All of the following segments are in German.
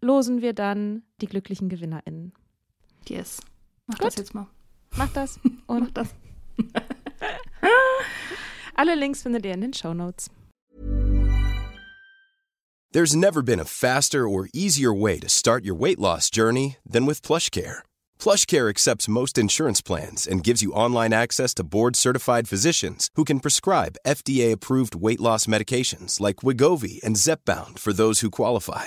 losen wir dann die glücklichen GewinnerInnen. Yes. Mach Gut. das jetzt mal. Macht das Mach und das. alle Links findet ihr in den Show Notes. There's never been a faster or easier way to start your weight loss journey than with PlushCare. PlushCare accepts most insurance plans and gives you online access to board-certified physicians who can prescribe FDA-approved weight loss medications like Wigovi and Zepbound for those who qualify.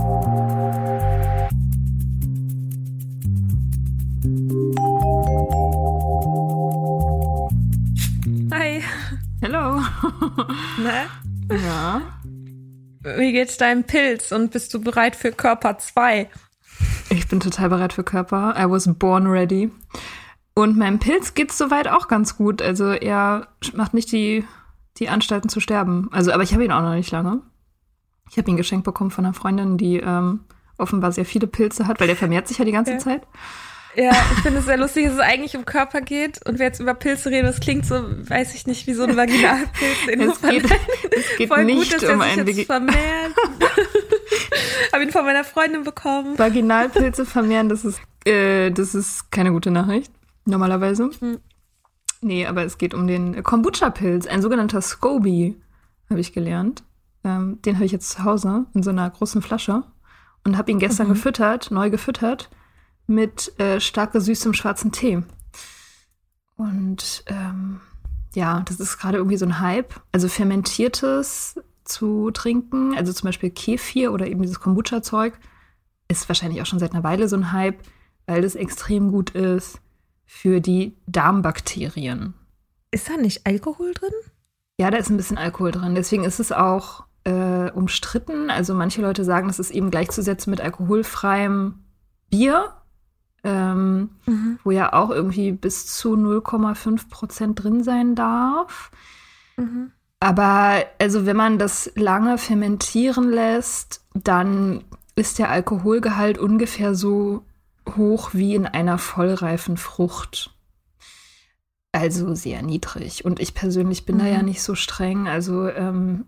Hello. Na, ja. wie geht's deinem Pilz und bist du bereit für Körper 2? Ich bin total bereit für Körper. I was born ready. Und meinem Pilz geht's soweit auch ganz gut. Also er macht nicht die, die Anstalten zu sterben. Also, aber ich habe ihn auch noch nicht lange. Ich habe ihn geschenkt bekommen von einer Freundin, die ähm, offenbar sehr viele Pilze hat, weil der vermehrt sich ja die ganze Ja. Zeit. Ja, ich finde es sehr lustig, dass es eigentlich um Körper geht und wir jetzt über Pilze reden. Das klingt so, weiß ich nicht, wie so ein Vaginalpilz. Den Es geht, es geht Voll nicht gut, dass um einen jetzt Vegi vermehrt. Habe ihn von meiner Freundin bekommen. Vaginalpilze vermehren. Das ist, äh, das ist keine gute Nachricht, normalerweise. Hm. Nee, aber es geht um den Kombucha-Pilz, ein sogenannter Scoby, habe ich gelernt. Ähm, den habe ich jetzt zu Hause in so einer großen Flasche und habe ihn gestern Mhm. gefüttert, neu gefüttert, mit äh, stark gesüßtem schwarzen Tee. Und ähm, ja, das ist gerade irgendwie so ein Hype. Also fermentiertes zu trinken, also zum Beispiel Kefir oder eben dieses Kombucha-Zeug, ist wahrscheinlich auch schon seit einer Weile so ein Hype, weil das extrem gut ist für die Darmbakterien. Ist da nicht Alkohol drin? Ja, da ist ein bisschen Alkohol drin. Deswegen ist es auch äh, umstritten. Also manche Leute sagen, es ist eben gleichzusetzen mit alkoholfreiem Bier, ähm, wo ja auch irgendwie bis zu 0,5 Prozent drin sein darf. Mhm. Aber also wenn man das lange fermentieren lässt, dann ist der Alkoholgehalt ungefähr so hoch wie in einer vollreifen Frucht. Also sehr niedrig. Und ich persönlich bin da ja nicht so streng. Also, ähm,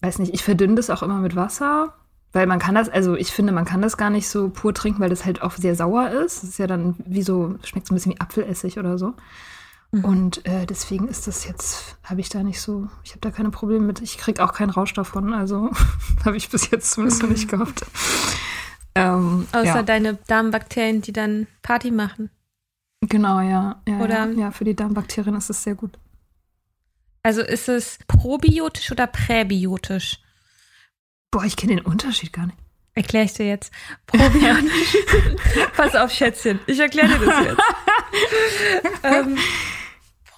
weiß nicht, ich verdünne das auch immer mit Wasser. Weil man kann das, also ich finde, man kann das gar nicht so pur trinken, weil das halt auch sehr sauer ist. Das ist ja dann wie so, schmeckt so ein bisschen wie Apfelessig oder so. Und äh, deswegen ist das jetzt, habe ich da nicht so, ich habe da keine Probleme mit. Ich kriege auch keinen Rausch davon, also habe ich bis jetzt zumindest noch nicht gehabt. Ähm, Außer ja. deine Darmbakterien, die dann Party machen. Genau, ja. ja Oder- ja, ja, für die Darmbakterien ist es sehr gut. Also ist es probiotisch oder präbiotisch? Boah, ich kenne den Unterschied gar nicht. Erkläre ich dir jetzt. Probiotisch. Pass auf, Schätzchen. Ich erkläre dir das jetzt. ähm,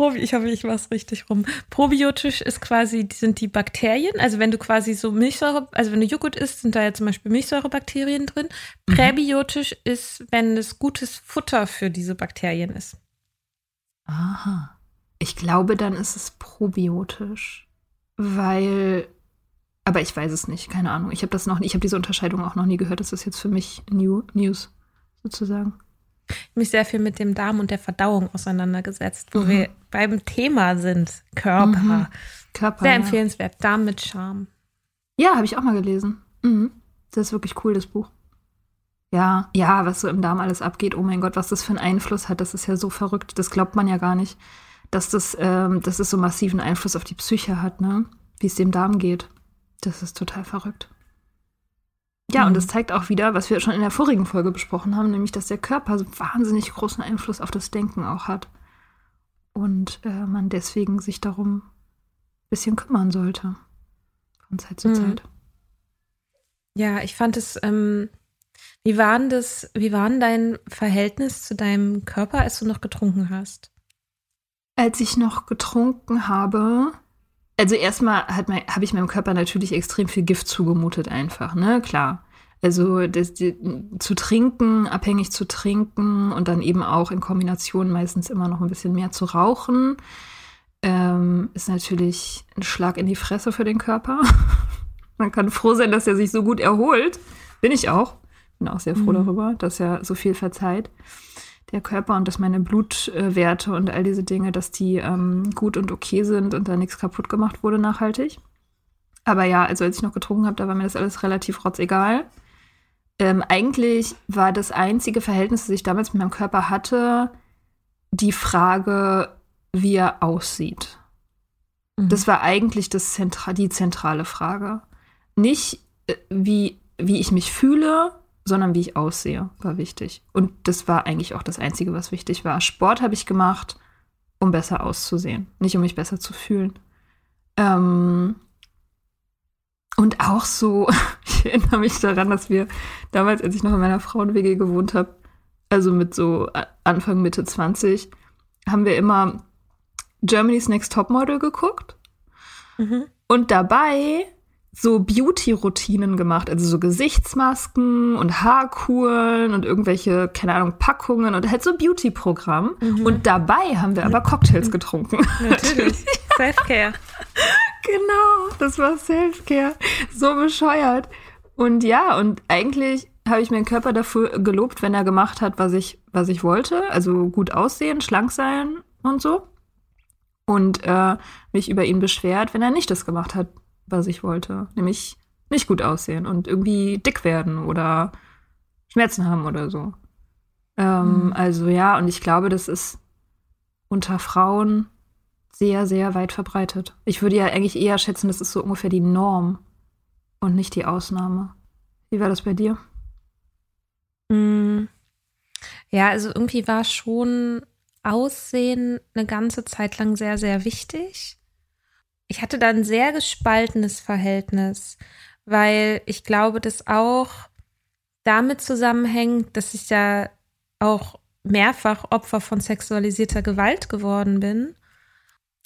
Probi ich hoffe, ich mach's richtig rum. Probiotisch ist quasi, sind die Bakterien. Also wenn du quasi so Milchsäure, also wenn du Joghurt isst, sind da ja zum Beispiel Milchsäurebakterien drin. Mhm. Präbiotisch ist, wenn es gutes Futter für diese Bakterien ist. Aha. Ich glaube, dann ist es probiotisch. Weil, aber ich weiß es nicht, keine Ahnung. Ich habe das noch, ich habe diese Unterscheidung auch noch nie gehört. Das ist jetzt für mich New News sozusagen mich sehr viel mit dem Darm und der Verdauung auseinandergesetzt, wo mhm. wir beim Thema sind. Körper. Mhm. Körper. Sehr empfehlenswert. Darm mit Charme. Ja, habe ich auch mal gelesen. Mhm. Das ist wirklich cool, das Buch. Ja, ja, was so im Darm alles abgeht. Oh mein Gott, was das für einen Einfluss hat, das ist ja so verrückt. Das glaubt man ja gar nicht, dass das, ähm, dass es so massiven Einfluss auf die Psyche hat, ne? Wie es dem Darm geht. Das ist total verrückt. Ja, mhm. und das zeigt auch wieder, was wir schon in der vorigen Folge besprochen haben, nämlich, dass der Körper so wahnsinnig großen Einfluss auf das Denken auch hat. Und äh, man deswegen sich darum ein bisschen kümmern sollte. Von Zeit zu mhm. Zeit. Ja, ich fand es, ähm, wie war denn das, wie war denn dein Verhältnis zu deinem Körper, als du noch getrunken hast? Als ich noch getrunken habe, also erstmal habe ich meinem Körper natürlich extrem viel Gift zugemutet einfach, ne? Klar. Also das, die, zu trinken, abhängig zu trinken und dann eben auch in Kombination meistens immer noch ein bisschen mehr zu rauchen, ähm, ist natürlich ein Schlag in die Fresse für den Körper. Man kann froh sein, dass er sich so gut erholt. Bin ich auch. Bin auch sehr froh mhm. darüber, dass er so viel verzeiht der Körper und dass meine Blutwerte und all diese Dinge, dass die ähm, gut und okay sind und da nichts kaputt gemacht wurde nachhaltig. Aber ja, also als ich noch getrunken habe, da war mir das alles relativ rotzegal. Ähm, eigentlich war das einzige Verhältnis, das ich damals mit meinem Körper hatte, die Frage, wie er aussieht. Mhm. Das war eigentlich das Zentra die zentrale Frage. Nicht, äh, wie, wie ich mich fühle, sondern wie ich aussehe, war wichtig. Und das war eigentlich auch das Einzige, was wichtig war. Sport habe ich gemacht, um besser auszusehen, nicht um mich besser zu fühlen. Ähm und auch so, ich erinnere mich daran, dass wir damals, als ich noch in meiner Frauenwege gewohnt habe, also mit so Anfang, Mitte 20, haben wir immer Germany's Next Topmodel geguckt. Mhm. Und dabei so Beauty-Routinen gemacht, also so Gesichtsmasken und Haarkuren und irgendwelche, keine Ahnung, Packungen und halt so Beauty-Programm. Mhm. Und dabei haben wir aber Cocktails getrunken. Natürlich. Self-Care. genau, das war Self-Care. So bescheuert. Und ja, und eigentlich habe ich meinen Körper dafür gelobt, wenn er gemacht hat, was ich, was ich wollte. Also gut aussehen, schlank sein und so. Und äh, mich über ihn beschwert, wenn er nicht das gemacht hat, was ich wollte. Nämlich nicht gut aussehen und irgendwie dick werden oder Schmerzen haben oder so. Ähm, mhm. Also ja, und ich glaube, das ist unter Frauen sehr, sehr weit verbreitet. Ich würde ja eigentlich eher schätzen, das ist so ungefähr die Norm und nicht die Ausnahme. Wie war das bei dir? Mhm. Ja, also irgendwie war schon Aussehen eine ganze Zeit lang sehr, sehr wichtig ich hatte da ein sehr gespaltenes Verhältnis, weil ich glaube, dass auch damit zusammenhängt, dass ich ja auch mehrfach Opfer von sexualisierter Gewalt geworden bin.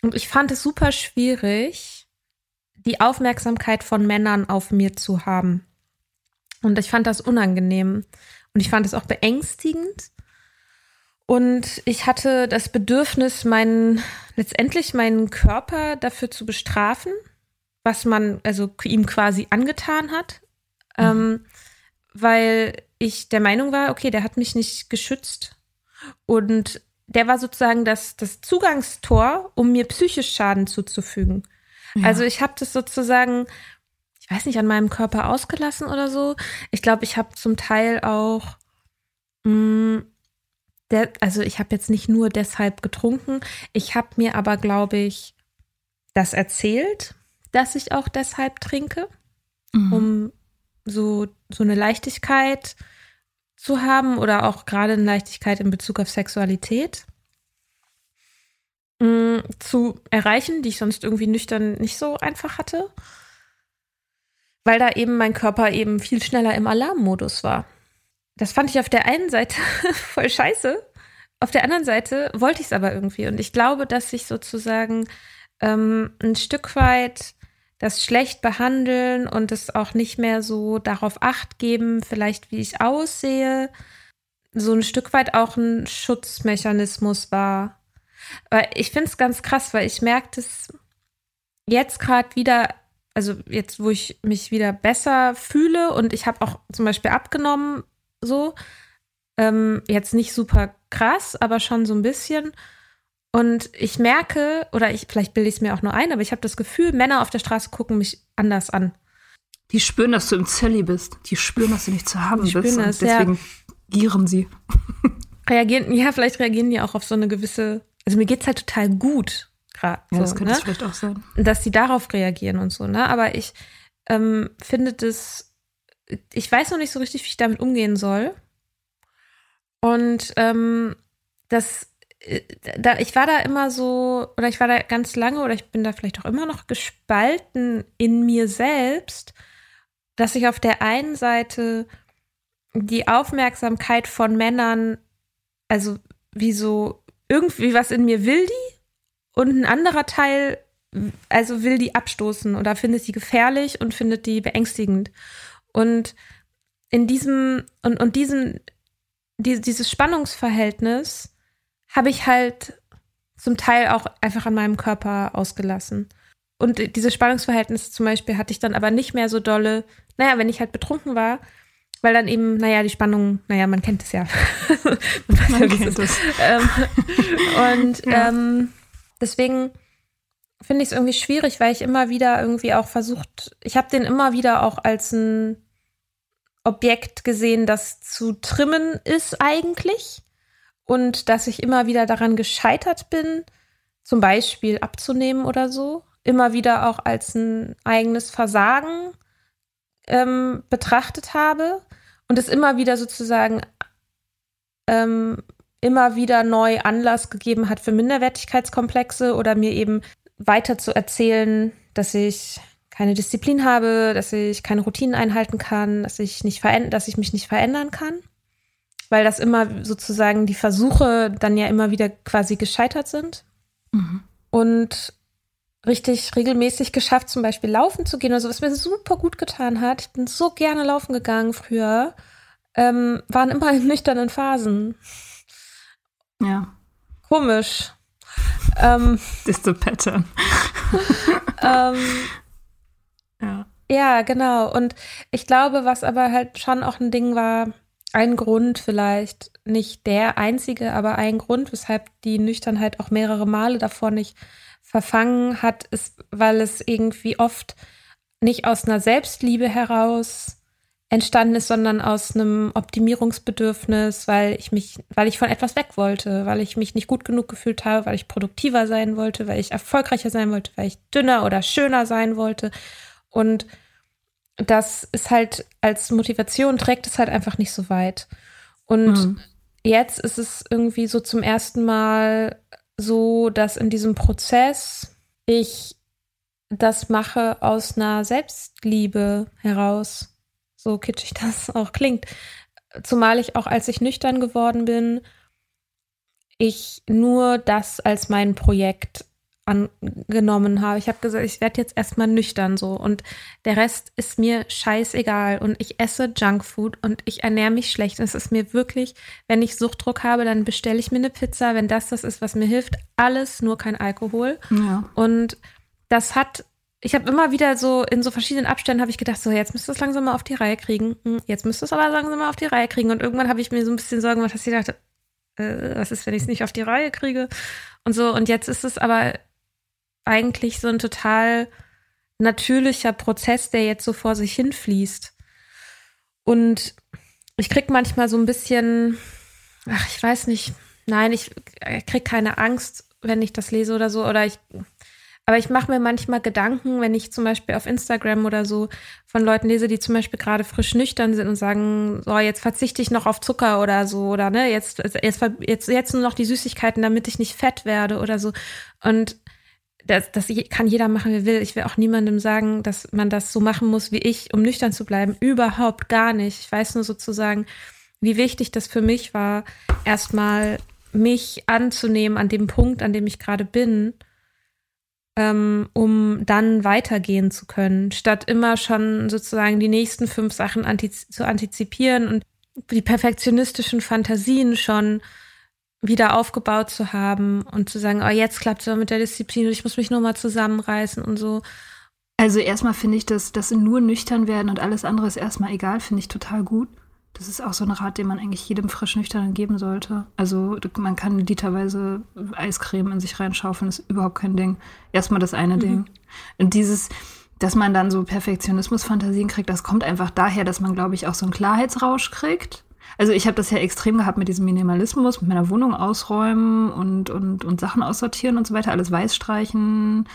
Und ich fand es super schwierig, die Aufmerksamkeit von Männern auf mir zu haben. Und ich fand das unangenehm. Und ich fand es auch beängstigend. Und ich hatte das Bedürfnis, meinen, letztendlich meinen Körper dafür zu bestrafen, was man also ihm quasi angetan hat. Mhm. Ähm, weil ich der Meinung war, okay, der hat mich nicht geschützt. Und der war sozusagen das, das Zugangstor, um mir psychisch Schaden zuzufügen. Ja. Also ich habe das sozusagen, ich weiß nicht, an meinem Körper ausgelassen oder so. Ich glaube, ich habe zum Teil auch mh, mm, der, also ich habe jetzt nicht nur deshalb getrunken, ich habe mir aber, glaube ich, das erzählt, dass ich auch deshalb trinke, mhm. um so, so eine Leichtigkeit zu haben oder auch gerade eine Leichtigkeit in Bezug auf Sexualität mh, mm, zu erreichen, die ich sonst irgendwie nüchtern nicht so einfach hatte, weil da eben mein Körper eben viel schneller im Alarmmodus war das fand ich auf der einen Seite voll scheiße. auf der anderen Seite wollte ich es aber irgendwie. Und ich glaube, dass ich sozusagen ähm, ein Stück weit das schlecht behandeln und es auch nicht mehr so darauf acht geben, vielleicht wie ich aussehe, so ein Stück weit auch ein Schutzmechanismus war. Aber ich finde es ganz krass, weil ich merke das jetzt gerade wieder, also jetzt, wo ich mich wieder besser fühle und ich habe auch zum Beispiel abgenommen, so. Ähm, jetzt nicht super krass, aber schon so ein bisschen. Und ich merke, oder ich, vielleicht bilde ich es mir auch nur ein, aber ich habe das Gefühl, Männer auf der Straße gucken mich anders an. Die spüren, dass du im Zelli bist. Die spüren, dass du nicht zu haben Die bist. spüren Und das, deswegen gieren sie. Reagieren, ja, vielleicht reagieren die auch auf so eine gewisse, also mir geht's halt total gut gerade. Ja, so, das könnte ne? es vielleicht auch sein. dass sie darauf reagieren und so, ne? Aber ich ähm, finde das, ich weiß noch nicht so richtig, wie ich damit umgehen soll. Und ähm, das, äh, da, ich war da immer so, oder ich war da ganz lange, oder ich bin da vielleicht auch immer noch gespalten in mir selbst, dass ich auf der einen Seite die Aufmerksamkeit von Männern, also wie so irgendwie was in mir will die und ein anderer Teil, also will die abstoßen oder findet die gefährlich und findet die beängstigend. Und in diesem, und, und diesem, die, dieses Spannungsverhältnis habe ich halt zum Teil auch einfach an meinem Körper ausgelassen. Und dieses Spannungsverhältnis zum Beispiel hatte ich dann aber nicht mehr so dolle, naja, wenn ich halt betrunken war, weil dann eben, naja, die Spannung, naja, man kennt es ja. man ja, kennt es. Ähm, und Ja. ähm, deswegen finde ich es irgendwie schwierig, weil ich immer wieder irgendwie auch versucht, ich habe den immer wieder auch als ein Objekt gesehen, das zu trimmen ist eigentlich. Und dass ich immer wieder daran gescheitert bin, zum Beispiel abzunehmen oder so. Immer wieder auch als ein eigenes Versagen ähm, betrachtet habe. Und es immer wieder sozusagen ähm, immer wieder neu Anlass gegeben hat für Minderwertigkeitskomplexe oder mir eben weiter zu erzählen, dass ich keine Disziplin habe, dass ich keine Routinen einhalten kann, dass ich nicht dass ich mich nicht verändern kann, weil das immer sozusagen die Versuche dann ja immer wieder quasi gescheitert sind Mhm. und richtig regelmäßig geschafft, zum Beispiel laufen zu gehen oder so, was mir super gut getan hat. Ich bin so gerne laufen gegangen früher, ähm, waren immer in nüchternen Phasen. Ja, Komisch. ähm, ist the pattern. ähm, Ja. Ja, genau. Und ich glaube, was aber halt schon auch ein Ding war, ein Grund vielleicht, nicht der einzige, aber ein Grund, weshalb die Nüchternheit auch mehrere Male davor nicht verfangen hat, ist, weil es irgendwie oft nicht aus einer Selbstliebe heraus entstanden ist, sondern aus einem Optimierungsbedürfnis, weil ich mich, weil ich von etwas weg wollte, weil ich mich nicht gut genug gefühlt habe, weil ich produktiver sein wollte, weil ich erfolgreicher sein wollte, weil ich dünner oder schöner sein wollte. Und das ist halt als Motivation trägt es halt einfach nicht so weit. Und Mhm. jetzt ist es irgendwie so zum ersten Mal so, dass in diesem Prozess ich das mache aus einer Selbstliebe heraus. So kitschig das auch klingt. Zumal ich auch, als ich nüchtern geworden bin, ich nur das als mein Projekt angenommen habe. Ich habe gesagt, ich werde jetzt erstmal nüchtern so und der Rest ist mir scheißegal und ich esse Junkfood und ich ernähre mich schlecht. Und es ist mir wirklich, wenn ich Suchtdruck habe, dann bestelle ich mir eine Pizza, wenn das das ist, was mir hilft. Alles, nur kein Alkohol. Ja. Und das hat, ich habe immer wieder so in so verschiedenen Abständen habe ich gedacht, so jetzt müsst ihr es langsam mal auf die Reihe kriegen. Hm, Jetzt müsst ihr es aber langsam mal auf die Reihe kriegen. Und irgendwann habe ich mir so ein bisschen Sorgen gemacht, dass ich dachte, äh, was ist, wenn ich es nicht auf die Reihe kriege? Und so. Und jetzt ist es aber eigentlich so ein total natürlicher Prozess, der jetzt so vor sich hinfließt. Und ich krieg manchmal so ein bisschen, ach, ich weiß nicht, nein, ich krieg keine Angst, wenn ich das lese oder so, oder ich, aber ich mache mir manchmal Gedanken, wenn ich zum Beispiel auf Instagram oder so von Leuten lese, die zum Beispiel gerade frisch nüchtern sind und sagen, so, jetzt verzichte ich noch auf Zucker oder so, oder ne, jetzt, jetzt, jetzt, jetzt nur noch die Süßigkeiten, damit ich nicht fett werde oder so. Und das, das kann jeder machen, wie will. Ich will auch niemandem sagen, dass man das so machen muss wie ich, um nüchtern zu bleiben. Überhaupt gar nicht. Ich weiß nur sozusagen, wie wichtig das für mich war, erstmal mich anzunehmen an dem Punkt, an dem ich gerade bin, ähm, um dann weitergehen zu können, statt immer schon sozusagen die nächsten fünf Sachen antiz zu antizipieren und die perfektionistischen Fantasien schon wieder aufgebaut zu haben und zu sagen, oh, jetzt klappt es mit der Disziplin, ich muss mich nur mal zusammenreißen und so. Also erstmal finde ich, dass das nur nüchtern werden und alles andere ist erstmal egal, finde ich total gut. Das ist auch so ein Rat, den man eigentlich jedem frisch nüchternen geben sollte. Also man kann literweise Eiscreme in sich reinschaufeln, ist überhaupt kein Ding. Erstmal das eine mhm. Ding. Und dieses, dass man dann so Perfektionismus-Fantasien kriegt, das kommt einfach daher, dass man, glaube ich, auch so einen Klarheitsrausch kriegt. Also ich habe das ja extrem gehabt mit diesem Minimalismus, mit meiner Wohnung ausräumen und, und, und Sachen aussortieren und so weiter, alles weiß streichen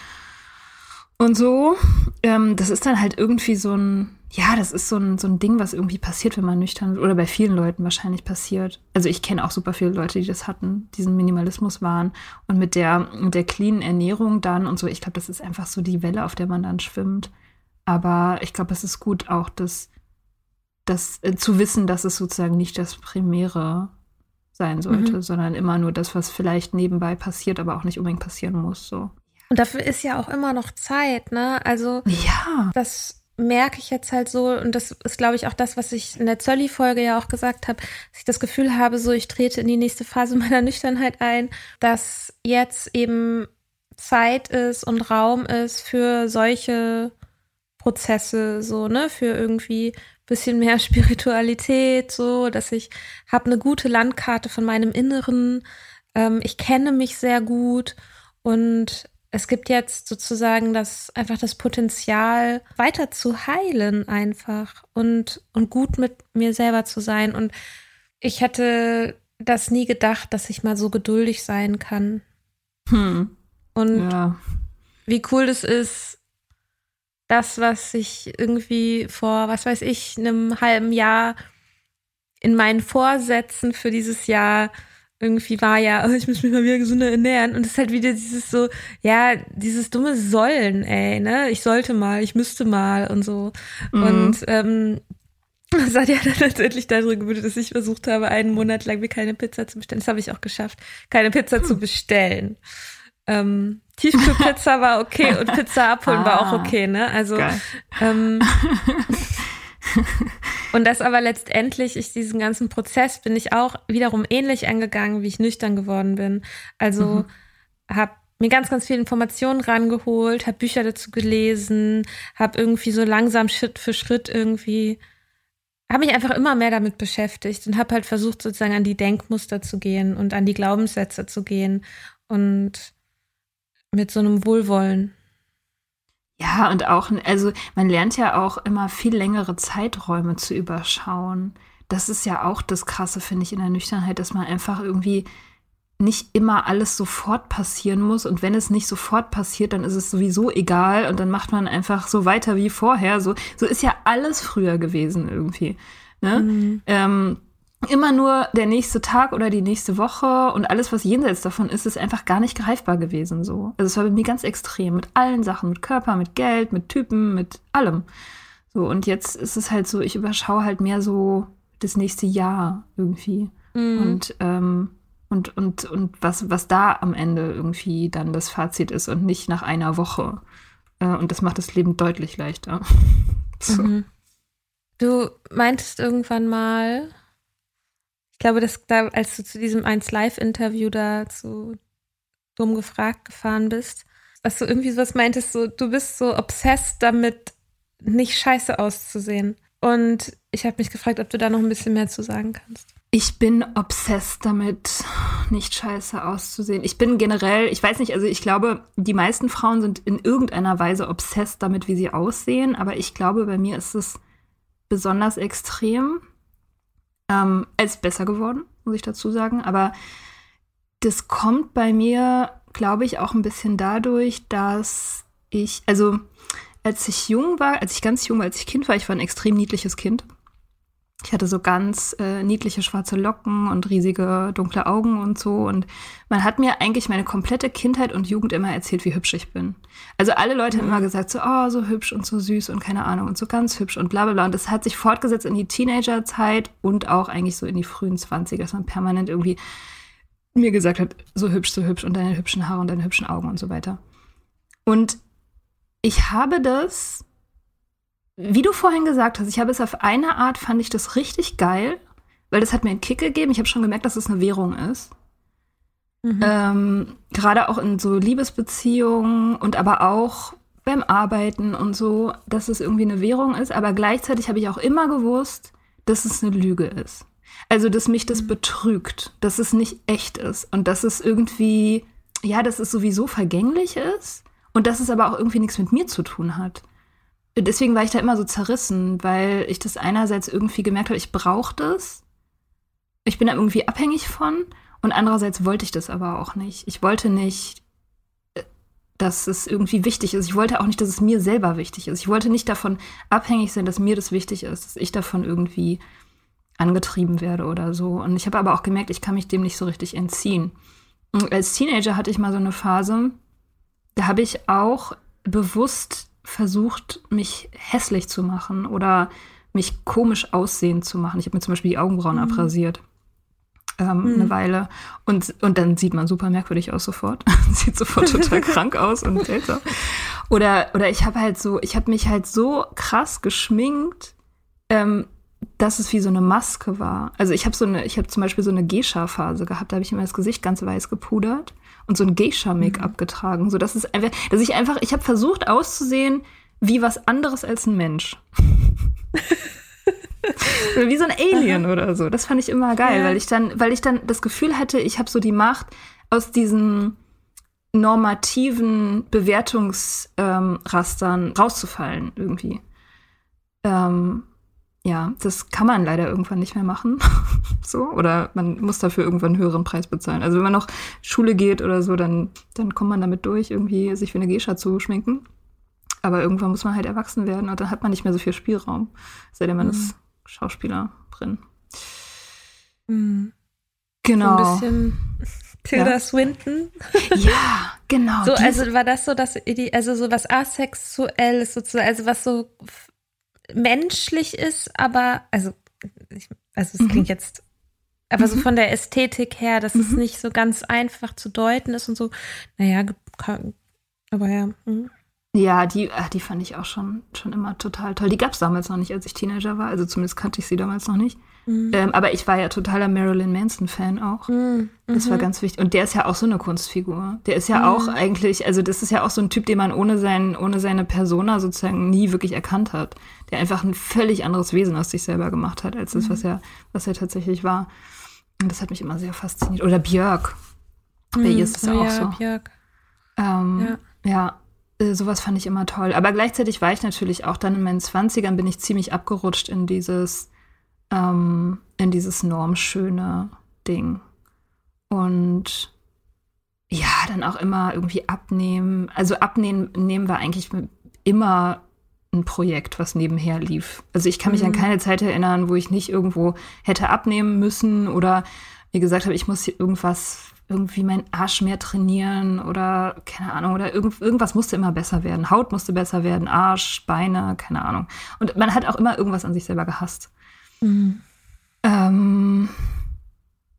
und so. Ähm, das ist dann halt irgendwie so ein, ja, das ist so ein, so ein Ding, was irgendwie passiert, wenn man nüchtern oder bei vielen Leuten wahrscheinlich passiert. Also ich kenne auch super viele Leute, die das hatten, diesen Minimalismus waren und mit der, mit der cleanen Ernährung dann und so. Ich glaube, das ist einfach so die Welle, auf der man dann schwimmt. Aber ich glaube, es ist gut auch, das das äh, zu wissen, dass es sozusagen nicht das Primäre sein sollte, mhm. sondern immer nur das, was vielleicht nebenbei passiert, aber auch nicht unbedingt passieren muss. So. Und dafür ist ja auch immer noch Zeit, ne? Also ja. das merke ich jetzt halt so, und das ist, glaube ich, auch das, was ich in der Zölli-Folge ja auch gesagt habe, dass ich das Gefühl habe, so ich trete in die nächste Phase meiner Nüchternheit ein, dass jetzt eben Zeit ist und Raum ist für solche Prozesse, so, ne, für irgendwie bisschen mehr Spiritualität, so, dass ich habe eine gute Landkarte von meinem Inneren. Ähm, ich kenne mich sehr gut und es gibt jetzt sozusagen das einfach das Potenzial, weiter zu heilen einfach und, und gut mit mir selber zu sein. Und ich hätte das nie gedacht, dass ich mal so geduldig sein kann. Hm. Und ja. wie cool das ist, das, was ich irgendwie vor, was weiß ich, einem halben Jahr in meinen Vorsätzen für dieses Jahr irgendwie war ja, oh, ich muss mich mal wieder gesünder ernähren. Und es ist halt wieder dieses so, ja, dieses dumme Sollen, ey, ne? Ich sollte mal, ich müsste mal und so. Mhm. Und ähm, das hat ja dann letztendlich darüber gebündelt, dass ich versucht habe, einen Monat lang mir keine Pizza zu bestellen. Das habe ich auch geschafft, keine Pizza hm. zu bestellen. Ähm, Tiefkühlpizza war okay und Pizza abholen ah, war auch ah, okay, ne? Also ähm, und das aber letztendlich, ich diesen ganzen Prozess bin ich auch wiederum ähnlich angegangen, wie ich nüchtern geworden bin. Also mhm. habe mir ganz, ganz viele Informationen rangeholt, habe Bücher dazu gelesen, habe irgendwie so langsam Schritt für Schritt irgendwie, habe mich einfach immer mehr damit beschäftigt und habe halt versucht, sozusagen an die Denkmuster zu gehen und an die Glaubenssätze zu gehen und mit so einem Wohlwollen. Ja, und auch, also man lernt ja auch immer viel längere Zeiträume zu überschauen. Das ist ja auch das Krasse, finde ich, in der Nüchternheit, dass man einfach irgendwie nicht immer alles sofort passieren muss. Und wenn es nicht sofort passiert, dann ist es sowieso egal und dann macht man einfach so weiter wie vorher. So, so ist ja alles früher gewesen irgendwie. Ne? Mhm. Ähm, immer nur der nächste Tag oder die nächste Woche und alles, was jenseits davon ist, ist einfach gar nicht greifbar gewesen so. Also es war bei mir ganz extrem mit allen Sachen, mit Körper, mit Geld, mit Typen, mit allem. So und jetzt ist es halt so, ich überschaue halt mehr so das nächste Jahr irgendwie mhm. und ähm, und und und was was da am Ende irgendwie dann das Fazit ist und nicht nach einer Woche. Äh, und das macht das Leben deutlich leichter. so. mhm. Du meintest irgendwann mal, ich glaube, dass da, als du zu diesem 1 Live-Interview da zu dumm gefragt gefahren bist, dass du irgendwie sowas meintest, so, du bist so obsessed damit, nicht scheiße auszusehen. Und ich habe mich gefragt, ob du da noch ein bisschen mehr zu sagen kannst. Ich bin obsessed damit, nicht scheiße auszusehen. Ich bin generell, ich weiß nicht, also ich glaube, die meisten Frauen sind in irgendeiner Weise obsessed damit, wie sie aussehen, aber ich glaube, bei mir ist es besonders extrem. Ähm, es ist besser geworden, muss ich dazu sagen. Aber das kommt bei mir, glaube ich, auch ein bisschen dadurch, dass ich, also als ich jung war, als ich ganz jung war, als ich Kind war, ich war ein extrem niedliches Kind. Ich hatte so ganz äh, niedliche schwarze Locken und riesige dunkle Augen und so. Und man hat mir eigentlich meine komplette Kindheit und Jugend immer erzählt, wie hübsch ich bin. Also alle Leute mhm. haben immer gesagt, so, oh, so hübsch und so süß und keine Ahnung und so ganz hübsch und bla bla bla. Und das hat sich fortgesetzt in die Teenagerzeit und auch eigentlich so in die frühen 20er, dass man permanent irgendwie mir gesagt hat, so hübsch, so hübsch und deine hübschen Haare und deine hübschen Augen und so weiter. Und ich habe das, wie du vorhin gesagt hast, ich habe es auf eine Art, fand ich das richtig geil, weil das hat mir einen Kick gegeben. Ich habe schon gemerkt, dass es eine Währung ist. Mhm. Ähm, Gerade auch in so Liebesbeziehungen und aber auch beim Arbeiten und so, dass es irgendwie eine Währung ist. Aber gleichzeitig habe ich auch immer gewusst, dass es eine Lüge ist. Also, dass mich das mhm. betrügt, dass es nicht echt ist und dass es irgendwie, ja, dass es sowieso vergänglich ist und dass es aber auch irgendwie nichts mit mir zu tun hat. Deswegen war ich da immer so zerrissen, weil ich das einerseits irgendwie gemerkt habe, ich brauche das. Ich bin da irgendwie abhängig von und andererseits wollte ich das aber auch nicht. Ich wollte nicht, äh, dass es irgendwie wichtig ist. Ich wollte auch nicht, dass es mir selber wichtig ist. Ich wollte nicht davon abhängig sein, dass mir das wichtig ist, dass ich davon irgendwie angetrieben werde oder so. Und ich habe aber auch gemerkt, ich kann mich dem nicht so richtig entziehen. Und als Teenager hatte ich mal so eine Phase, da habe ich auch bewusst versucht, mich hässlich zu machen oder mich komisch aussehen zu machen. Ich habe mir zum Beispiel die Augenbrauen mhm. abrasiert ähm, mhm. eine Weile. Und, und dann sieht man super merkwürdig aus sofort. sieht sofort total krank aus und seltsam. Oder, oder ich habe halt so, ich habe mich halt so krass geschminkt, ähm, dass es wie so eine Maske war. Also ich habe so eine, ich habe zum Beispiel so eine Geisha-Phase gehabt, da habe ich immer das Gesicht ganz weiß gepudert und so ein Geisha-Make-up mhm. getragen. So dass es einfach, dass ich einfach, ich habe versucht auszusehen wie was anderes als ein Mensch. Wie so ein Alien oder so. Das fand ich immer geil, ja. weil ich dann, weil ich dann das Gefühl hatte, ich habe so die Macht aus diesen normativen Bewertungsrastern ähm, rauszufallen irgendwie. Ähm, ja, das kann man leider irgendwann nicht mehr machen. so, oder man muss dafür irgendwann einen höheren Preis bezahlen. Also wenn man noch Schule geht oder so, dann, dann kommt man damit durch, irgendwie sich für eine Gescha zu schminken. Aber irgendwann muss man halt erwachsen werden und dann hat man nicht mehr so viel Spielraum. Sei denn, man mhm. ist Schauspielerin. Mhm. Genau. So ein bisschen Tilda ja. Swinton. Ja, genau. So, also war das so, dass also so was asexuelles sozusagen, also was so menschlich ist, aber also ich, also es mhm. klingt jetzt aber mhm. so von der Ästhetik her, dass mhm. es nicht so ganz einfach zu deuten ist und so. Naja, aber ja. Mhm. Ja, die, ach, die fand ich auch schon, schon immer total toll. Die gab es damals noch nicht, als ich Teenager war. Also zumindest kannte ich sie damals noch nicht. Mhm. Ähm, aber ich war ja totaler Marilyn Manson-Fan auch. Mhm. Das war mhm. ganz wichtig. Und der ist ja auch so eine Kunstfigur. Der ist ja mhm. auch eigentlich, also das ist ja auch so ein Typ, den man ohne, sein, ohne seine Persona sozusagen nie wirklich erkannt hat. Der einfach ein völlig anderes Wesen aus sich selber gemacht hat, als das, mhm. was er, was er tatsächlich war. Und das hat mich immer sehr fasziniert. Oder Björk. Bei ihr ist es ja oh, auch ja, so. Björk. Ähm, ja. ja, äh, sowas fand ich immer toll. Aber gleichzeitig war ich natürlich auch dann in meinen Zwanzigern bin ich ziemlich abgerutscht in dieses, ähm, in dieses normschöne Ding. Und ja, dann auch immer irgendwie abnehmen. Also abnehmen nehmen war eigentlich immer ein Projekt, was nebenher lief. Also ich kann mich mhm. an keine Zeit erinnern, wo ich nicht irgendwo hätte abnehmen müssen oder wie gesagt habe, ich muss hier irgendwas irgendwie meinen Arsch mehr trainieren oder keine Ahnung, oder irgend, irgendwas musste immer besser werden. Haut musste besser werden, Arsch, Beine, keine Ahnung. Und man hat auch immer irgendwas an sich selber gehasst. Mhm. Ähm,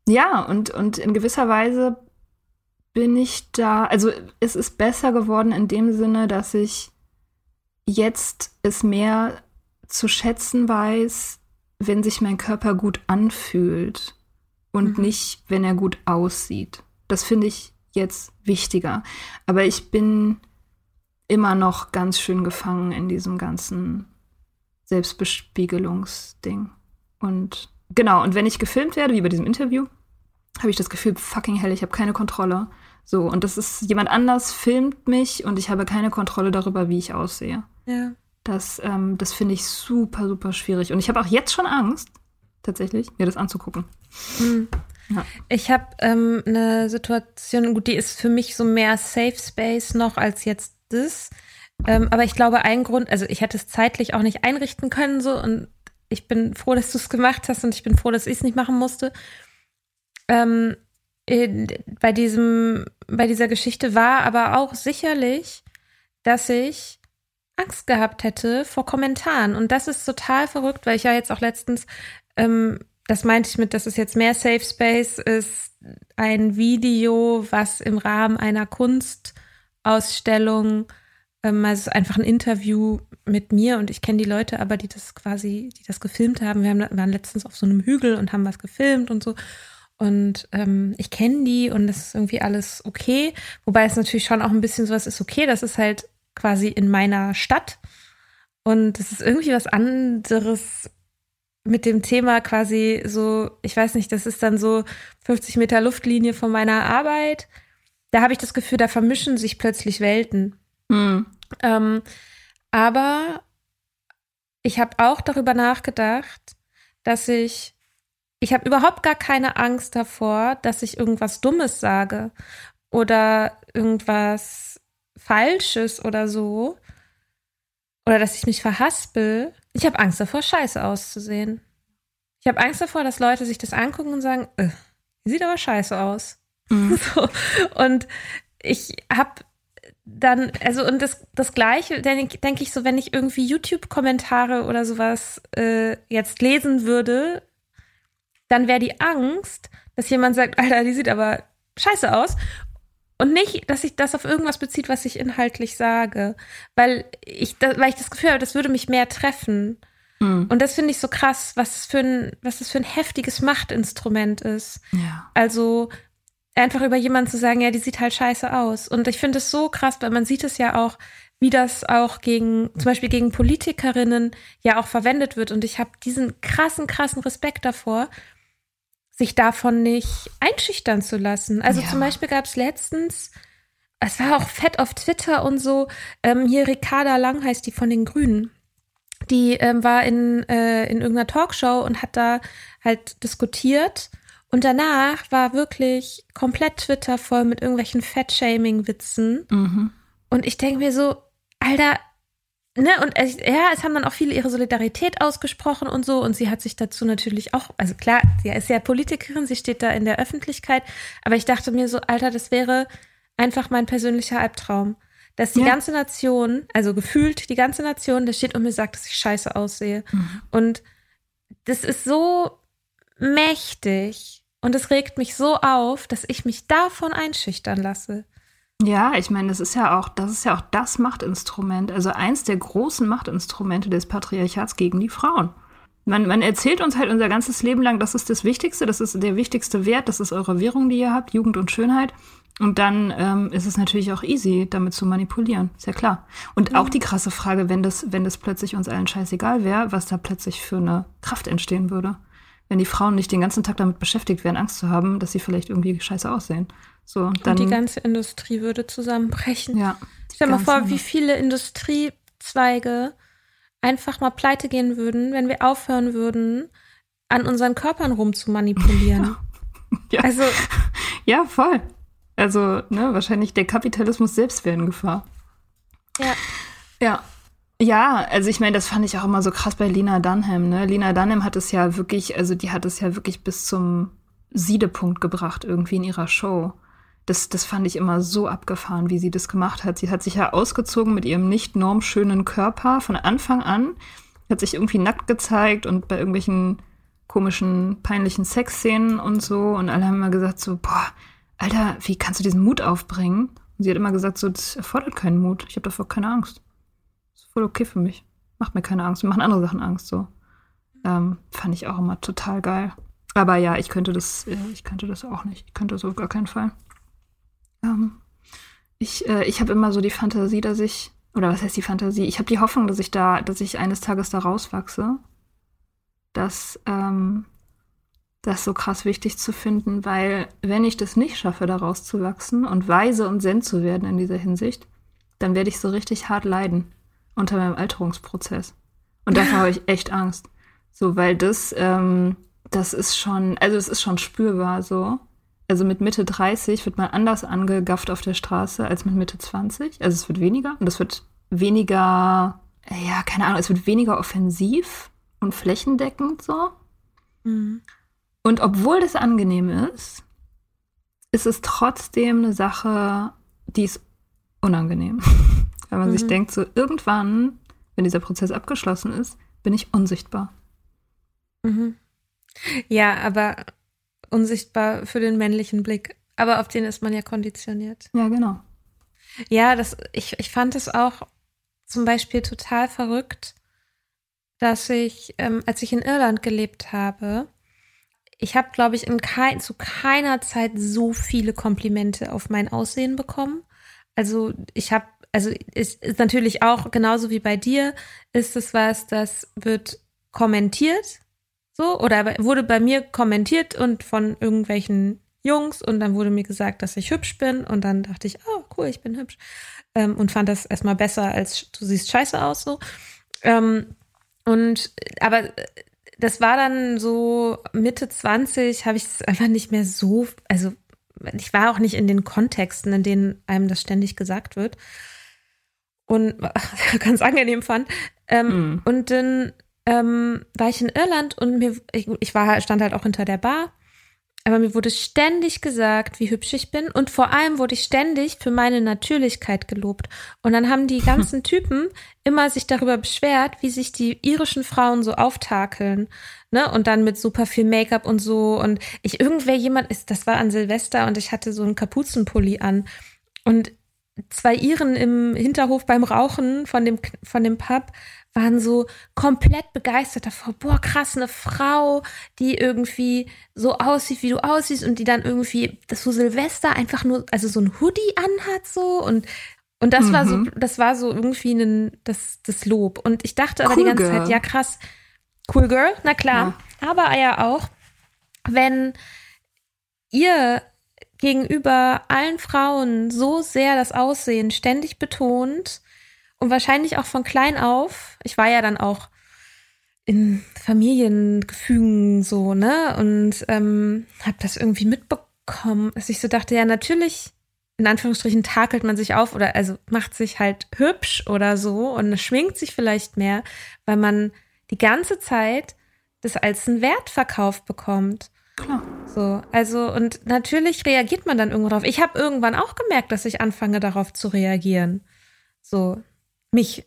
ja, und, und in gewisser Weise bin ich da, also es ist besser geworden in dem Sinne, dass ich jetzt es mehr zu schätzen weiß, wenn sich mein Körper gut anfühlt und mhm. nicht, wenn er gut aussieht. Das finde ich jetzt wichtiger. Aber ich bin immer noch ganz schön gefangen in diesem ganzen Selbstbespiegelungsding. Und genau, und wenn ich gefilmt werde, wie bei diesem Interview, habe ich das Gefühl, fucking hell, ich habe keine Kontrolle. So, und das ist, jemand anders filmt mich und ich habe keine Kontrolle darüber, wie ich aussehe. Ja. Das, ähm, das finde ich super, super schwierig. Und ich habe auch jetzt schon Angst, tatsächlich, mir das anzugucken. Mhm. Ja. Ich habe ähm, eine Situation, gut, die ist für mich so mehr Safe Space noch als jetzt das. Ähm, aber ich glaube, ein Grund, also ich hätte es zeitlich auch nicht einrichten können so und ich bin froh, dass du es gemacht hast und ich bin froh, dass ich es nicht machen musste. Ähm, bei diesem, bei dieser Geschichte war aber auch sicherlich, dass ich Angst gehabt hätte vor Kommentaren. Und das ist total verrückt, weil ich ja jetzt auch letztens ähm, das meinte ich mit, das ist jetzt mehr Safe Space, ist ein Video, was im Rahmen einer Kunstausstellung, ähm, also einfach ein Interview mit mir und ich kenne die Leute aber, die das quasi, die das gefilmt haben. Wir haben, waren letztens auf so einem Hügel und haben was gefilmt und so. Und ähm, ich kenne die und das ist irgendwie alles okay. Wobei es natürlich schon auch ein bisschen sowas ist, okay, das ist halt quasi in meiner Stadt. Und es ist irgendwie was anderes mit dem Thema quasi so, ich weiß nicht, das ist dann so 50 Meter Luftlinie von meiner Arbeit. Da habe ich das Gefühl, da vermischen sich plötzlich Welten. Mhm. Ähm, aber ich habe auch darüber nachgedacht, dass ich, ich habe überhaupt gar keine Angst davor, dass ich irgendwas Dummes sage oder irgendwas Falsches oder so. Oder dass ich mich verhaspel. Ich habe Angst davor, scheiße auszusehen. Ich habe Angst davor, dass Leute sich das angucken und sagen, äh, sieht aber scheiße aus. Mhm. So. Und ich habe dann, also und das, das Gleiche, denke denk ich so, wenn ich irgendwie YouTube-Kommentare oder sowas äh, jetzt lesen würde, dann wäre die Angst, dass jemand sagt, Alter, die sieht aber scheiße aus. Und nicht, dass sich das auf irgendwas bezieht, was ich inhaltlich sage. Weil ich, da, weil ich das Gefühl habe, das würde mich mehr treffen. Mhm. Und das finde ich so krass, was das, für ein, was das für ein heftiges Machtinstrument ist. Ja. Also einfach über jemanden zu sagen, ja, die sieht halt scheiße aus. Und ich finde es so krass, weil man sieht es ja auch, wie das auch gegen, zum Beispiel gegen Politikerinnen ja auch verwendet wird. Und ich habe diesen krassen, krassen Respekt davor, sich davon nicht einschüchtern zu lassen. Also ja. zum Beispiel gab es letztens, es war auch fett auf Twitter und so, ähm, hier Ricarda Lang heißt die von den Grünen. Die ähm, war in, äh, in irgendeiner Talkshow und hat da halt diskutiert. Und danach war wirklich komplett Twitter voll mit irgendwelchen Fat-Shaming-Witzen. Mhm. Und ich denke mir so, Alter, ne, und es, ja, es haben dann auch viele ihre Solidarität ausgesprochen und so. Und sie hat sich dazu natürlich auch, also klar, sie ist ja Politikerin, sie steht da in der Öffentlichkeit. Aber ich dachte mir so, Alter, das wäre einfach mein persönlicher Albtraum. Dass die ja. ganze Nation, also gefühlt die ganze Nation, da steht und mir sagt, dass ich scheiße aussehe. Mhm. Und das ist so mächtig. Und es regt mich so auf, dass ich mich davon einschüchtern lasse. Ja, ich meine, das ist ja auch, das ist ja auch das Machtinstrument, also eins der großen Machtinstrumente des Patriarchats gegen die Frauen. Man, man erzählt uns halt unser ganzes Leben lang, das ist das Wichtigste, das ist der wichtigste Wert, das ist eure Währung, die ihr habt, Jugend und Schönheit. Und dann ähm, ist es natürlich auch easy, damit zu manipulieren. Ist ja klar. Und auch die krasse Frage, wenn das, wenn das plötzlich uns allen scheißegal wäre, was da plötzlich für eine Kraft entstehen würde. Wenn die Frauen nicht den ganzen Tag damit beschäftigt wären, Angst zu haben, dass sie vielleicht irgendwie scheiße aussehen. So, dann, und die ganze Industrie würde zusammenbrechen. Ja. Stell dir mal vor, wie viele Industriezweige einfach mal pleite gehen würden, wenn wir aufhören würden, an unseren Körpern rumzumanipulieren. Ja. Also. Ja, voll. Also, ne, wahrscheinlich der Kapitalismus selbst wäre in Gefahr. Ja. Ja. Ja, also ich meine, das fand ich auch immer so krass bei Lina Dunham, ne? Lina Dunham hat es ja wirklich, also die hat es ja wirklich bis zum Siedepunkt gebracht irgendwie in ihrer Show das, das fand ich immer so abgefahren, wie sie das gemacht hat. Sie hat sich ja ausgezogen mit ihrem nicht normschönen Körper von Anfang an, hat sich irgendwie nackt gezeigt und bei irgendwelchen komischen, peinlichen Sexszenen und so. Und alle haben immer gesagt so, boah, Alter, wie kannst du diesen Mut aufbringen? Und sie hat immer gesagt so, das erfordert keinen Mut. Ich habe davor keine Angst. Das ist voll okay für mich. Macht mir keine Angst. Mir machen andere Sachen Angst so. Ähm, fand ich auch immer total geil. Aber ja, ich könnte das, äh, ich könnte das auch nicht. Ich könnte so auf gar keinen Fall. Ähm, ich äh, ich habe immer so die Fantasie, dass ich, oder was heißt die Fantasie? Ich habe die Hoffnung, dass ich da, dass ich eines Tages da rauswachse. Das, ähm, das so krass wichtig zu finden, weil wenn ich das nicht schaffe, da rauszuwachsen und weise und zen zu werden in dieser Hinsicht, dann werde ich so richtig hart leiden unter meinem Alterungsprozess. Und davor habe ich echt Angst. So, weil das, ähm, das ist schon, also es ist schon spürbar so also mit Mitte 30 wird man anders angegafft auf der Straße als mit Mitte 20. Also es wird weniger und es wird weniger, ja, keine Ahnung, es wird weniger offensiv und flächendeckend so. Mhm. Und obwohl das angenehm ist, ist es trotzdem eine Sache, die ist unangenehm. Weil man mhm. sich denkt, so irgendwann, wenn dieser Prozess abgeschlossen ist, bin ich unsichtbar. Mhm. Ja, aber unsichtbar für den männlichen Blick. Aber auf den ist man ja konditioniert. Ja, genau. Ja, das, ich, ich fand es auch zum Beispiel total verrückt, dass ich, ähm, als ich in Irland gelebt habe, ich habe, glaube ich, in kein, zu keiner Zeit so viele Komplimente auf mein Aussehen bekommen. Also ich habe, also es ist natürlich auch genauso wie bei dir, ist es was, das wird kommentiert, so, oder wurde bei mir kommentiert und von irgendwelchen Jungs und dann wurde mir gesagt, dass ich hübsch bin und dann dachte ich, oh cool, ich bin hübsch ähm, und fand das erstmal besser als du siehst scheiße aus so. Ähm, und aber das war dann so Mitte 20, habe ich es einfach nicht mehr so, also ich war auch nicht in den Kontexten, in denen einem das ständig gesagt wird. Und ganz angenehm fand. Ähm, mm. Und dann ähm, war ich in Irland und mir, ich, ich war, stand halt auch hinter der Bar aber mir wurde ständig gesagt, wie hübsch ich bin. Und vor allem wurde ich ständig für meine Natürlichkeit gelobt. Und dann haben die ganzen Typen immer sich darüber beschwert, wie sich die irischen Frauen so auftakeln. Ne? Und dann mit super viel Make-up und so. Und ich irgendwer jemand ist, das war an Silvester und ich hatte so einen Kapuzenpulli an. Und zwei Iren im Hinterhof beim Rauchen von dem, von dem Pub waren so komplett begeistert davor. Boah, krass, eine Frau, die irgendwie so aussieht, wie du aussiehst und die dann irgendwie das so Silvester einfach nur, also so ein Hoodie anhat so und und das mhm. war so, mhm. das war so irgendwie ein, das, das Lob. Und ich dachte aber cool die ganze girl. Zeit, ja krass, cool Girl, na klar. Ja. Aber ja auch, wenn ihr gegenüber allen Frauen so sehr das Aussehen ständig betont, und wahrscheinlich auch von klein auf. Ich war ja dann auch in Familiengefügen so, ne? Und ähm, habe das irgendwie mitbekommen, dass ich so dachte, ja, natürlich, in Anführungsstrichen, takelt man sich auf oder also macht sich halt hübsch oder so und schwingt sich vielleicht mehr, weil man die ganze Zeit das als einen Wert verkauft bekommt. Klar. So, also und natürlich reagiert man dann irgendwo drauf. Ich habe irgendwann auch gemerkt, dass ich anfange darauf zu reagieren. So, mich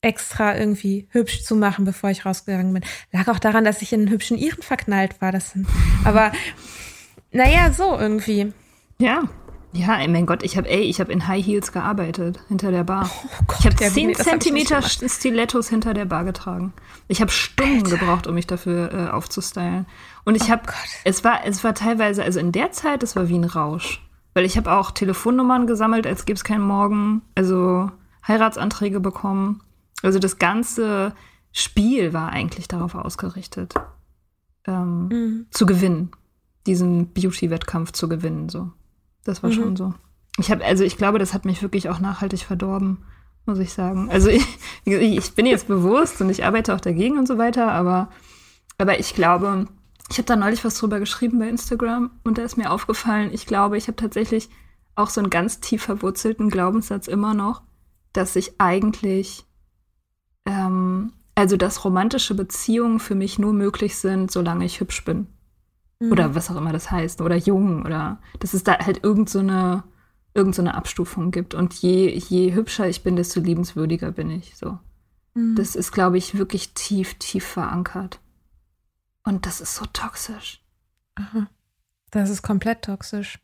extra irgendwie hübsch zu machen, bevor ich rausgegangen bin. Lag auch daran, dass ich in einen hübschen Iren verknallt war. Das, aber naja, so irgendwie. Ja. Ja, ey, mein Gott, ich habe, ey, ich habe in High Heels gearbeitet hinter der Bar. Oh Gott, ich habe zehn Zentimeter Stilettos hinter der Bar getragen. Ich habe Stunden Alter. gebraucht, um mich dafür äh, aufzustylen. Und ich oh habe, es war, es war teilweise, also in der Zeit, es war wie ein Rausch, weil ich habe auch Telefonnummern gesammelt, als gäbe es keinen Morgen. Also Heiratsanträge bekommen. Also das ganze Spiel war eigentlich darauf ausgerichtet, ähm, mhm. zu gewinnen, diesen Beauty-Wettkampf zu gewinnen. So, das war mhm. schon so. Ich habe, also ich glaube, das hat mich wirklich auch nachhaltig verdorben, muss ich sagen. Also ich, ich bin jetzt bewusst und ich arbeite auch dagegen und so weiter, aber, aber ich glaube, ich habe da neulich was drüber geschrieben bei Instagram und da ist mir aufgefallen, ich glaube, ich habe tatsächlich auch so einen ganz tief verwurzelten Glaubenssatz immer noch, dass ich eigentlich, ähm, also dass romantische Beziehungen für mich nur möglich sind, solange ich hübsch bin. Mhm. Oder was auch immer das heißt. Oder jung. Oder dass es da halt irgend so eine, irgend so eine Abstufung gibt. Und je, je hübscher ich bin, desto liebenswürdiger bin ich. So. Mhm. Das ist, glaube ich, wirklich tief, tief verankert. Und das ist so toxisch. Aha. Das ist komplett toxisch.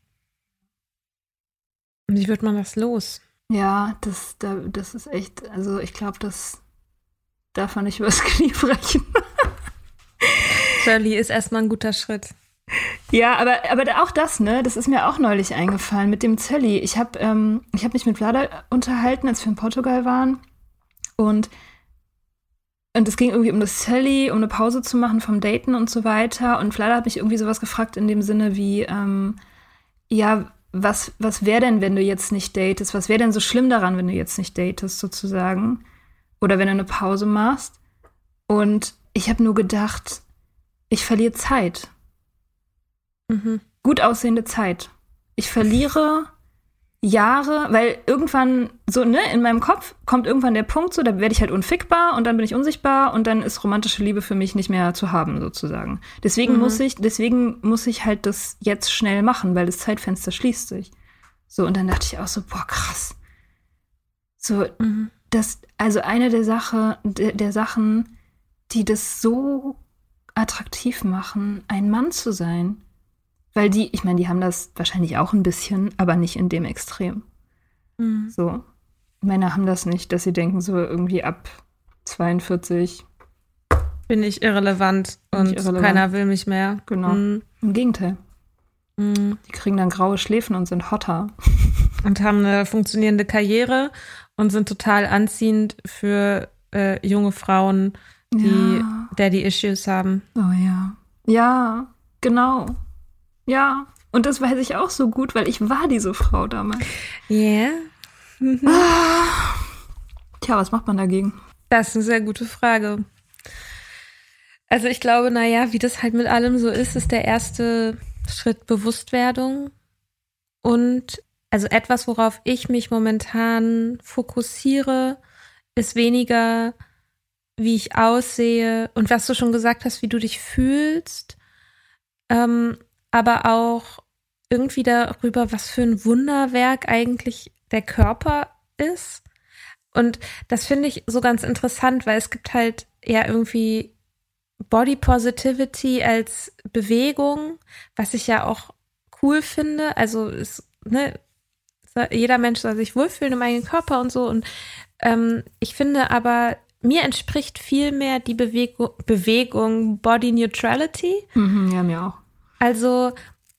Wie wird man das los? Ja, das, das ist echt, also ich glaube, das darf man nicht übers Knie brechen. Shirley ist erstmal ein guter Schritt. Ja, aber, aber auch das, ne, das ist mir auch neulich eingefallen mit dem Zelli. Ich habe ähm, hab mich mit Vlada unterhalten, als wir in Portugal waren. Und, und es ging irgendwie um das Zelli, um eine Pause zu machen vom Daten und so weiter. Und Vlada hat mich irgendwie sowas gefragt in dem Sinne wie, ähm, ja, was, was wäre denn, wenn du jetzt nicht datest? Was wäre denn so schlimm daran, wenn du jetzt nicht datest, sozusagen? Oder wenn du eine Pause machst? Und ich habe nur gedacht, ich verliere Zeit. Mhm. Gut aussehende Zeit. Ich verliere Jahre, weil irgendwann so, ne, in meinem Kopf kommt irgendwann der Punkt so, da werde ich halt unfickbar und dann bin ich unsichtbar und dann ist romantische Liebe für mich nicht mehr zu haben, sozusagen. Deswegen mhm. muss ich, deswegen muss ich halt das jetzt schnell machen, weil das Zeitfenster schließt sich. So, und dann dachte ich auch so, boah, krass. So, mhm. das, also eine der Sache, der, der Sachen, die das so attraktiv machen, ein Mann zu sein. Weil die, ich meine, die haben das wahrscheinlich auch ein bisschen, aber nicht in dem Extrem. Mhm. So. Männer haben das nicht, dass sie denken, so irgendwie ab 42, Bin ich irrelevant Bin und ich irrelevant. keiner will mich mehr. genau. Mhm. Im Gegenteil. Mhm. Die kriegen dann graue Schläfen und sind hotter. Und haben eine funktionierende Karriere und sind total anziehend für äh, junge Frauen, die Ja. Daddy-Issues haben. Oh ja. Ja, genau. Ja. Und das weiß ich auch so gut, weil ich war diese Frau damals. Yeah. Tja, was macht man dagegen? Das ist eine sehr gute Frage. Also ich glaube, naja, wie das halt mit allem so ist, ist der erste Schritt Bewusstwerdung und also etwas, worauf ich mich momentan fokussiere, ist weniger, wie ich aussehe und was du schon gesagt hast, wie du dich fühlst, ähm, aber auch irgendwie darüber, was für ein Wunderwerk eigentlich der Körper ist. Und das finde ich so ganz interessant, weil es gibt halt ja irgendwie Body Positivity als Bewegung, was ich ja auch cool finde. Also ist, ne, jeder Mensch soll sich wohlfühlen im eigenen Körper und so. Und ähm, ich finde aber, mir entspricht viel mehr die Bewegung, Bewegung Body Neutrality. Mhm, ja, mir auch. Also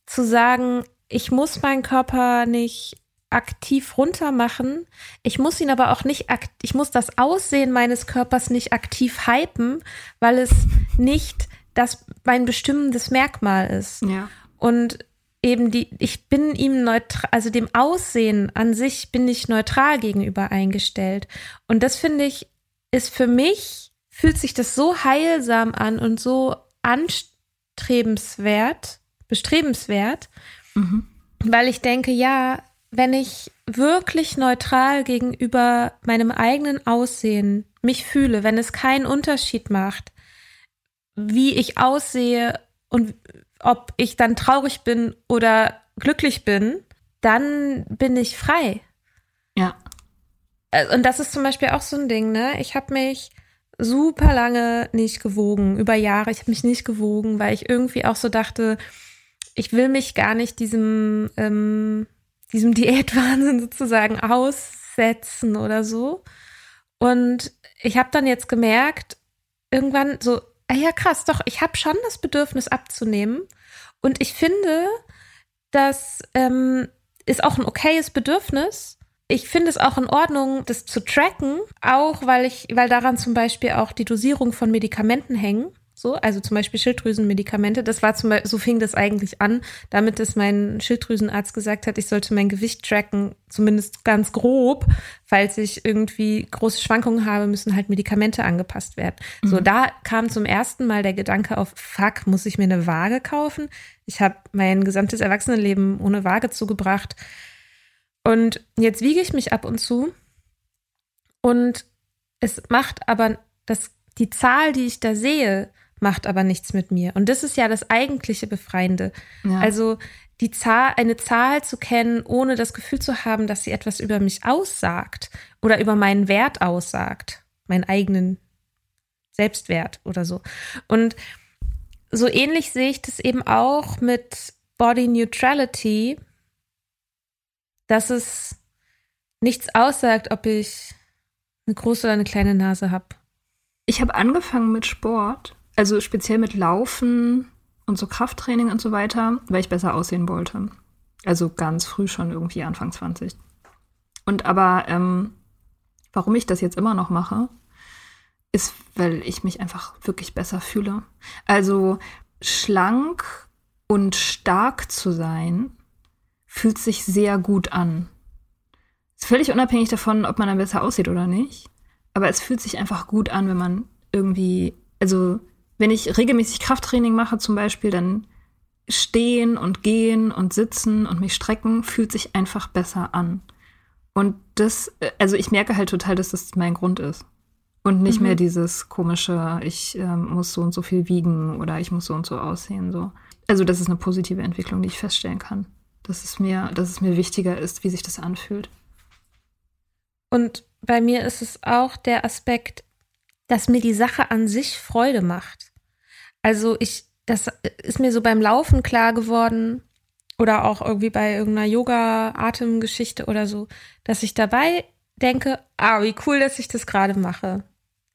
zu sagen, ich muss meinen Körper nicht aktiv runter machen. Ich muss ihn aber auch nicht, akt ich muss das Aussehen meines Körpers nicht aktiv hypen, weil es nicht das mein bestimmendes Merkmal ist. Ja. Und eben die, ich bin ihm neutral, also dem Aussehen an sich bin ich neutral gegenüber eingestellt. Und das finde ich, ist für mich, fühlt sich das so heilsam an und so anstrebenswert, bestrebenswert, Mhm. weil ich denke, ja, wenn ich wirklich neutral gegenüber meinem eigenen Aussehen mich fühle, wenn es keinen Unterschied macht, wie ich aussehe und ob ich dann traurig bin oder glücklich bin, dann bin ich frei. Ja. Äh, Und das ist zum Beispiel auch so ein Ding, ne? Ich habe mich super lange nicht gewogen, über Jahre. Ich habe mich nicht gewogen, weil ich irgendwie auch so dachte, ich will mich gar nicht diesem, ähm, diesem Diätwahnsinn sozusagen aussetzen oder so. Und ich habe dann jetzt gemerkt, irgendwann so, ah ja krass, doch, ich habe schon das Bedürfnis abzunehmen. Und ich finde, das ähm, ist auch ein okayes Bedürfnis. Ich finde es auch in Ordnung, das zu tracken, auch weil ich, weil daran zum Beispiel auch die Dosierung von Medikamenten hängen. So, also zum Beispiel Schilddrüsenmedikamente. Das war zum Beispiel, so fing das eigentlich an, damit es mein Schilddrüsenarzt gesagt hat, ich sollte mein Gewicht tracken, zumindest ganz grob. Falls ich irgendwie große Schwankungen habe, müssen halt Medikamente angepasst werden. So, da kam zum ersten Mal der Gedanke auf, fuck, muss ich mir eine Waage kaufen? Ich habe mein gesamtes Erwachsenenleben ohne Waage zugebracht. Und jetzt wiege ich mich ab und zu. Und es macht aber das, die Zahl, die ich da sehe, macht aber nichts mit mir. Und das ist ja das eigentliche Befreiende. Ja. Also die Zahl, eine Zahl zu kennen, ohne das Gefühl zu haben, dass sie etwas über mich aussagt oder über meinen Wert aussagt, meinen eigenen Selbstwert oder so. Und so ähnlich sehe ich das eben auch mit Body Neutrality, dass es nichts aussagt, ob ich eine große oder eine kleine Nase habe. Ich habe angefangen mit Sport, also speziell mit Laufen und so Krafttraining und so weiter, weil ich besser aussehen wollte. Also ganz früh schon irgendwie Anfang 20. Und aber ähm, warum ich das jetzt immer noch mache, ist, weil ich mich einfach wirklich besser fühle. Also schlank und stark zu sein, fühlt sich sehr gut an. Ist völlig unabhängig davon, ob man dann besser aussieht oder nicht. Aber es fühlt sich einfach gut an, wenn man irgendwie, also wenn ich regelmäßig Krafttraining mache zum Beispiel, dann stehen und gehen und sitzen und mich strecken, fühlt sich einfach besser an. Und das, also ich merke halt total, dass das mein Grund ist. Und nicht Mhm. mehr dieses komische, ich ähm, muss so und so viel wiegen oder ich muss so und so aussehen. So. Also das ist eine positive Entwicklung, die ich feststellen kann. Dass es mir, dass es mir wichtiger ist, wie sich das anfühlt. Und bei mir ist es auch der Aspekt, dass mir die Sache an sich Freude macht. Also ich, das ist mir so beim Laufen klar geworden oder auch irgendwie bei irgendeiner Yoga-Atemgeschichte oder so, dass ich dabei denke, ah, wie cool, dass ich das gerade mache.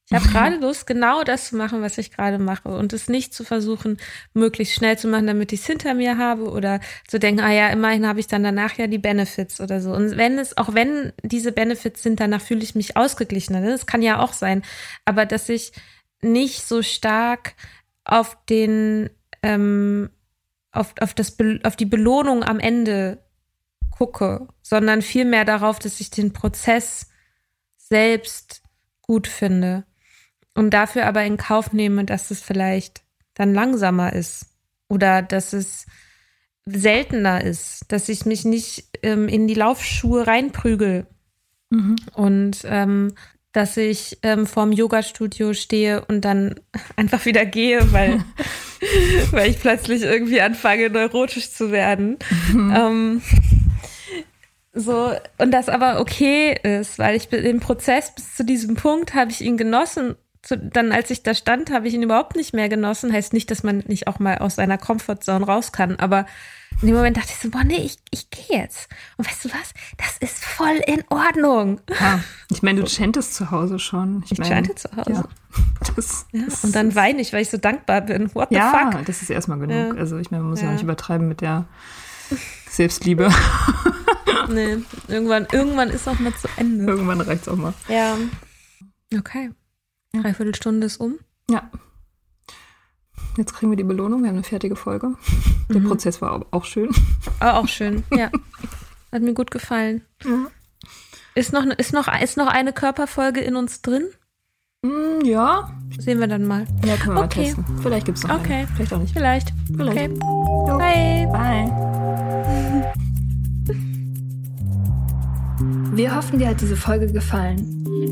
Ich habe gerade Lust, genau das zu machen, was ich gerade mache und es nicht zu versuchen, möglichst schnell zu machen, damit ich es hinter mir habe oder zu denken, ah ja, immerhin habe ich dann danach ja die Benefits oder so. Und wenn es, auch wenn diese Benefits sind, danach fühle ich mich ausgeglichener. Ne? Das kann ja auch sein. Aber dass ich nicht so stark auf den, ähm, auf, auf, das, auf die Belohnung am Ende gucke, sondern vielmehr darauf, dass ich den Prozess selbst gut finde und dafür aber in Kauf nehme, dass es vielleicht dann langsamer ist oder dass es seltener ist, dass ich mich nicht ähm, in die Laufschuhe reinprügel mhm. und ähm, dass ich ähm, vorm Yoga-Studio stehe und dann einfach wieder gehe, weil, weil ich plötzlich irgendwie anfange, neurotisch zu werden. Mhm. Ähm, so, und das aber okay ist, weil ich im Prozess bis zu diesem Punkt habe ich ihn genossen. Zu, dann, als ich da stand, habe ich ihn überhaupt nicht mehr genossen. Heißt nicht, dass man nicht auch mal aus seiner Comfortzone raus kann, aber in dem Moment dachte ich so, boah, nee, ich, ich gehe jetzt. Und weißt du was? Das ist voll in Ordnung. Ja, ich meine, du chantest zu Hause schon. Ich, ich chante zu Hause. Ja. Das, ja, und dann weine ich, weil ich so dankbar bin. What the ja, fuck? Ja, das ist erstmal genug. Also ich meine, man muss ja. nicht übertreiben mit der Selbstliebe. nee, irgendwann, irgendwann ist auch mal zu Ende. Irgendwann reicht's auch mal. Ja. Okay. Dreiviertel Stunde ist um. Ja. Jetzt kriegen wir die Belohnung. Wir haben eine fertige Folge. Der mhm. Prozess war auch schön. Aber auch schön, ja. Hat mir gut gefallen. Ja. Ist, noch, ist, noch, ist noch eine Körperfolge in uns drin? Mm, ja. Sehen wir dann mal. Ja, können wir okay. mal testen. Vielleicht gibt es noch okay. eine. Vielleicht auch nicht. Vielleicht. Vielleicht. Okay. Bye. Bye. Wir hoffen, dir hat diese Folge gefallen.